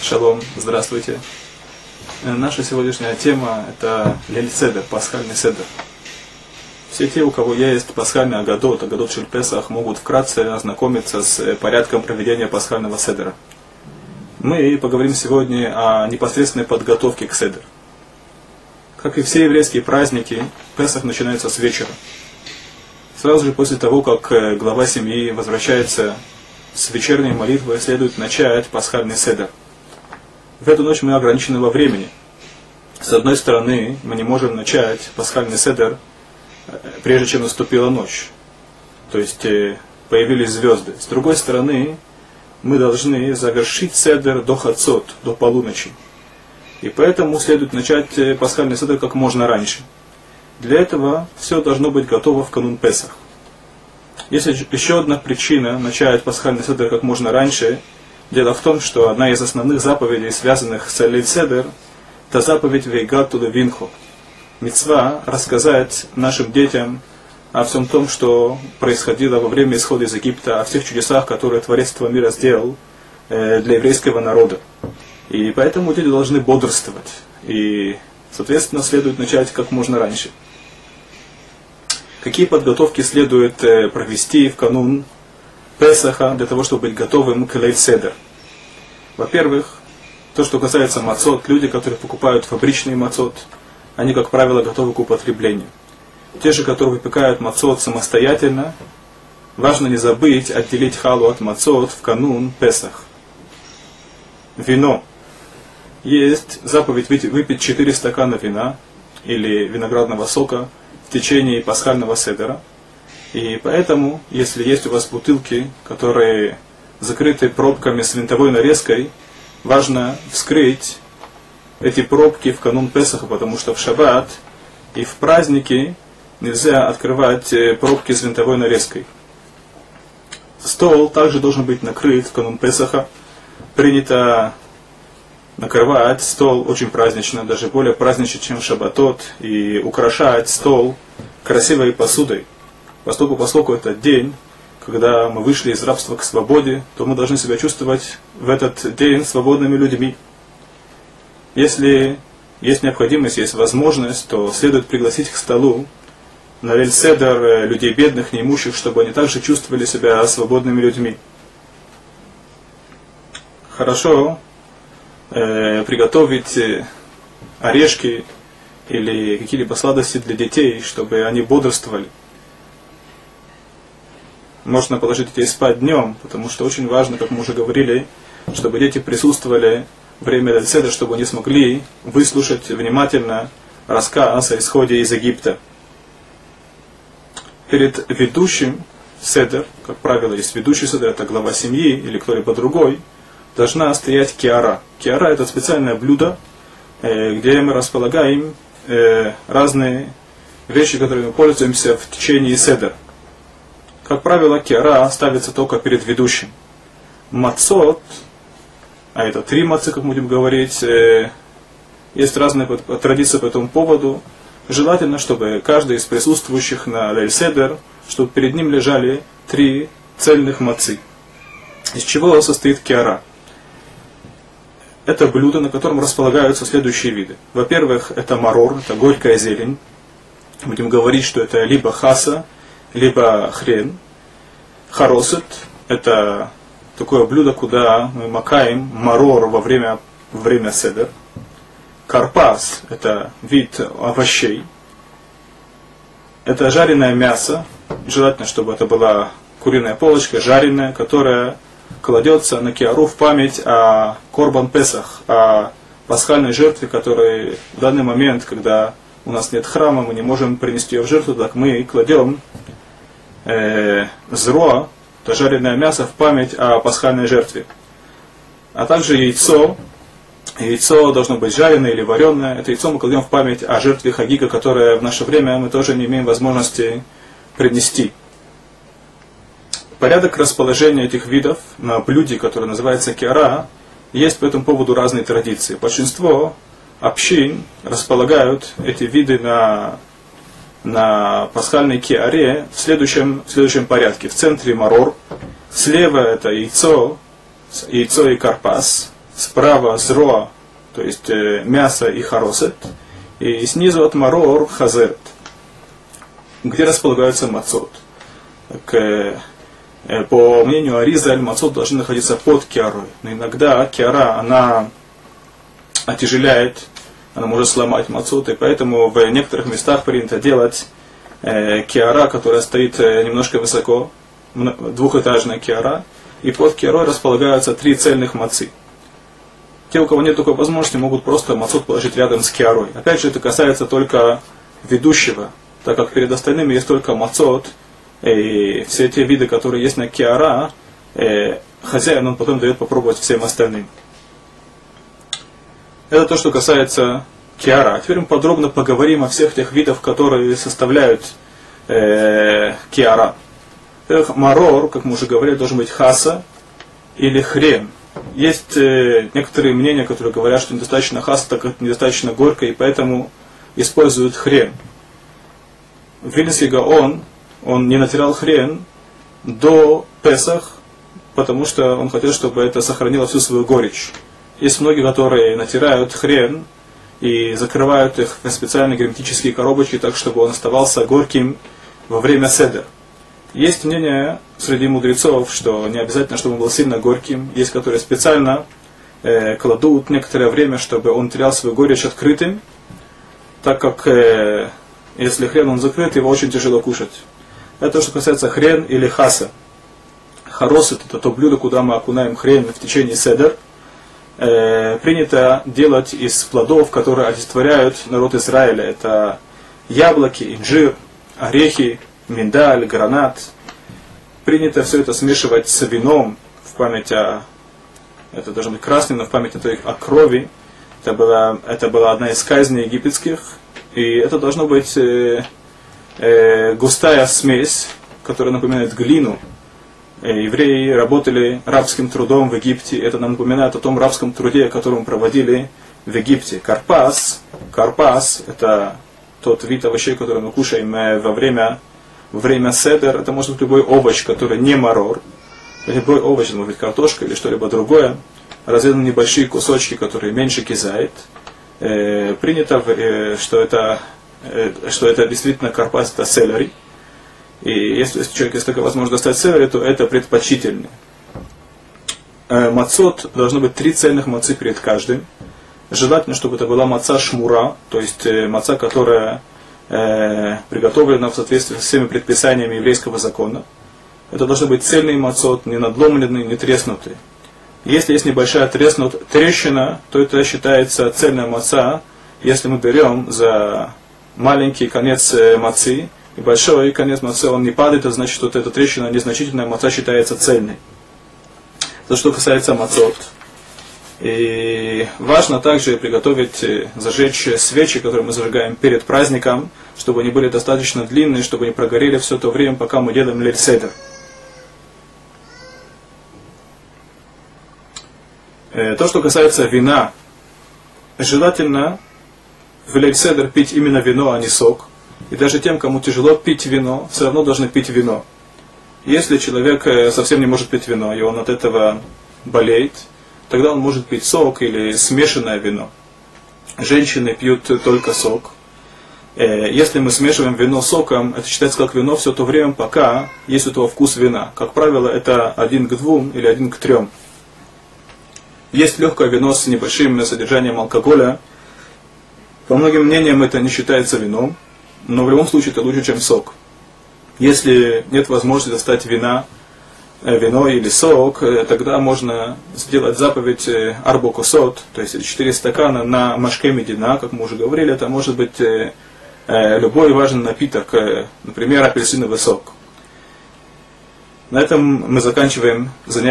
Шалом, здравствуйте. Э, Наша сегодняшняя тема – это Лель Седер, пасхальный седер. Все те, у кого есть пасхальный агадот, агадот Шельпесах, могут вкратце ознакомиться с э, порядком проведения пасхального седера. Мы поговорим сегодня о непосредственной подготовке к седеру. Как и все еврейские праздники, Песах начинается с вечера. Сразу же после того, как э, глава семьи возвращается с вечерней молитвой, следует начать пасхальный седер – в эту ночь мы ограничены во времени. С одной стороны, мы не можем начать пасхальный седер, э, прежде чем наступила ночь. То есть э, появились звезды. С другой стороны, мы должны завершить седер до хацот, до полуночи. И поэтому следует начать э, пасхальный седер как можно раньше. Для этого все должно быть готово в канун Песах. Есть еще одна причина начать пасхальный седер как можно раньше – Дело в том, что одна из основных заповедей, связанных с Эль-Седер, это заповедь Вейгату Винху. Мецва рассказать нашим детям о всем том, что происходило во время исхода из Египта, о всех чудесах, которые Творец этого мира сделал э, для еврейского народа. И поэтому дети должны бодрствовать. И, соответственно, следует начать как можно раньше. Какие подготовки следует э, провести в канун Песаха для того, чтобы быть готовым к Лейт-Седер. Во-первых, то, что касается мацот, люди, которые покупают фабричные мацот, они, как правило, готовы к употреблению. Те же, которые выпекают мацот самостоятельно, важно не забыть отделить халу от мацот в канун Песах. Вино. Есть заповедь выпить 4 стакана вина или виноградного сока в течение пасхального седера – и поэтому, если есть у вас бутылки, которые закрыты пробками с винтовой нарезкой, важно вскрыть эти пробки в канун Песаха, потому что в шаббат и в праздники нельзя открывать э, пробки с винтовой нарезкой. Стол также должен быть накрыт в канун Песаха. Принято накрывать стол очень празднично, даже более празднично, чем в шаббатот, и украшать стол красивой посудой. Поскольку, поскольку это день, когда мы вышли из рабства к свободе, то мы должны себя чувствовать в этот день свободными людьми. Если есть необходимость, есть возможность, то следует пригласить к столу на Вельседер э, людей бедных, неимущих, чтобы они также чувствовали себя свободными людьми. Хорошо э, приготовить э, орешки или какие-либо сладости для детей, чтобы они бодрствовали – можно положить детей спать днем, потому что очень важно, как мы уже говорили, чтобы дети присутствовали время Дальседа, чтобы они смогли выслушать внимательно рассказ о исходе из Египта. Перед ведущим седер, как правило, есть ведущий седер, это глава семьи или кто-либо другой, должна стоять киара. Киара это специальное блюдо, э, где мы располагаем э, разные вещи, которыми мы пользуемся в течение седера. Как правило, кера ставится только перед ведущим. Мацот, а это три мацы, как будем говорить, э, есть разные традиции по этому поводу. Желательно, чтобы каждый из присутствующих на Лель-Седер, чтобы перед ним лежали три цельных мацы. Из чего состоит киара? Это блюдо, на котором располагаются следующие виды. Во-первых, это марор, это горькая зелень. Будем говорить, что это либо хаса, либо хрен. Харосет – это такое блюдо, куда мы макаем марор во время, во время седер. Карпас – это вид овощей. Это жареное мясо. Желательно, чтобы это была куриная полочка, жареная, которая кладется на киару в память о Корбан Песах, о пасхальной жертве, которая в данный момент, когда у нас нет храма, мы не можем принести ее в жертву, так мы кладем э, зро, то жареное мясо в память о пасхальной жертве. А также яйцо. Яйцо должно быть жареное или вареное. Это яйцо мы кладем в память о жертве Хагига, которое в наше время мы тоже не имеем возможности принести. Порядок расположения этих видов на блюде, которое называется киара, есть по этому поводу разные традиции. Большинство общин располагают эти виды на на пасхальной киаре в следующем, в следующем порядке. В центре марор, слева это яйцо, яйцо и карпас, справа зроа, то есть э, мясо и харосет, и снизу от марор хазерет, где располагаются мацот. Так, э, э, по мнению Ариза, мацот должны находиться под киарой. Но иногда киара, она отяжеляет, она может сломать мацот, и поэтому в некоторых местах принято делать э, киара, которая стоит э, немножко высоко, двухэтажная киара, и под киарой располагаются три цельных мацы. Те, у кого нет такой возможности, могут просто мацот положить рядом с киарой. Опять же, это касается только ведущего, так как перед остальными есть только мацот, и все те виды, которые есть на киара, э, хозяин он потом дает попробовать всем остальным. Это то, что касается киара. А теперь мы подробно поговорим о всех тех видах, которые составляют э, киара. Марор, как мы уже говорили, должен быть хаса или хрен. Есть э, некоторые мнения, которые говорят, что недостаточно хаса, так как недостаточно горько, и поэтому используют хрен. Вильнский Гаон, он не натирал хрен до Песах, потому что он хотел, чтобы это сохранило всю свою горечь. Есть многие, которые натирают хрен и закрывают их в специальные герметические коробочки, так чтобы он оставался горьким во время седа. Есть мнение среди мудрецов, что не обязательно, чтобы он был сильно горьким. Есть, которые специально э, кладут некоторое время, чтобы он терял свою горечь открытым, так как э, если хрен он закрыт, его очень тяжело кушать. Это то, что касается хрен или хаса. Харос это то блюдо, куда мы окунаем хрен в течение седер – э, принято делать из плодов, которые олицетворяют народ Израиля. Это яблоки, инжир, орехи, миндаль, гранат. Принято все это смешивать с вином в память о... Это должно быть красным, но в память о, той, о крови. Это была, это была одна из казней египетских. И это должно быть э, э, густая смесь, которая напоминает глину, евреи работали рабским трудом в Египте. Это нам напоминает о том рабском труде, которым проводили в Египте. Карпас, карпас – это тот вид овощей, который мы кушаем э, во время, во время седер. Это может быть любой овощ, который не марор. Любой овощ, может быть картошка или что-либо другое. Разрезаны небольшие кусочки, которые меньше кизает. Э, принято, э, что, это, э, что это действительно карпас, это селери. И если, человек есть такая возможность достать цеleri, то это предпочтительно. Э, мацот должно быть три цельных мацы перед каждым. Желательно, чтобы это была маца шмура, то есть э, маца, которая э, приготовлена в соответствии с всеми предписаниями еврейского закона. Это должны быть цельный мацот, не надломленный, не треснутый. Если есть небольшая треснут, трещина, то это считается цельная маца, если мы берем за маленький конец мацы, и большой конец маце он не падает, это значит, что вот эта трещина незначительная, маца считается цельной. За что касается мацот. И важно также приготовить, э, зажечь свечи, которые мы зажигаем перед праздником, чтобы они были достаточно длинные, чтобы они прогорели все то время, пока мы делаем лельседер. Э, то, что касается вина, желательно в лельседер пить именно вино, а не сок. И даже тем, кому тяжело пить вино, все равно должны пить вино. Если человек э, совсем не может пить вино, и он от этого болеет, тогда он может пить сок или смешанное вино. Женщины пьют только сок. Э, если мы смешиваем вино с соком, это считается как вино все то время, пока есть у этого вкус вина. Как правило, это один к двум или один к трем. Есть легкое вино с небольшим содержанием алкоголя. По многим мнениям это не считается вином но в любом случае это лучше, чем сок. Если нет возможности достать вина, э, вино или сок, э, тогда можно сделать заповедь э, арбокосот, то есть 4 стакана на машке медина, как мы уже говорили, это может быть любой важный напиток, например, апельсиновый сок. На этом мы заканчиваем занятие.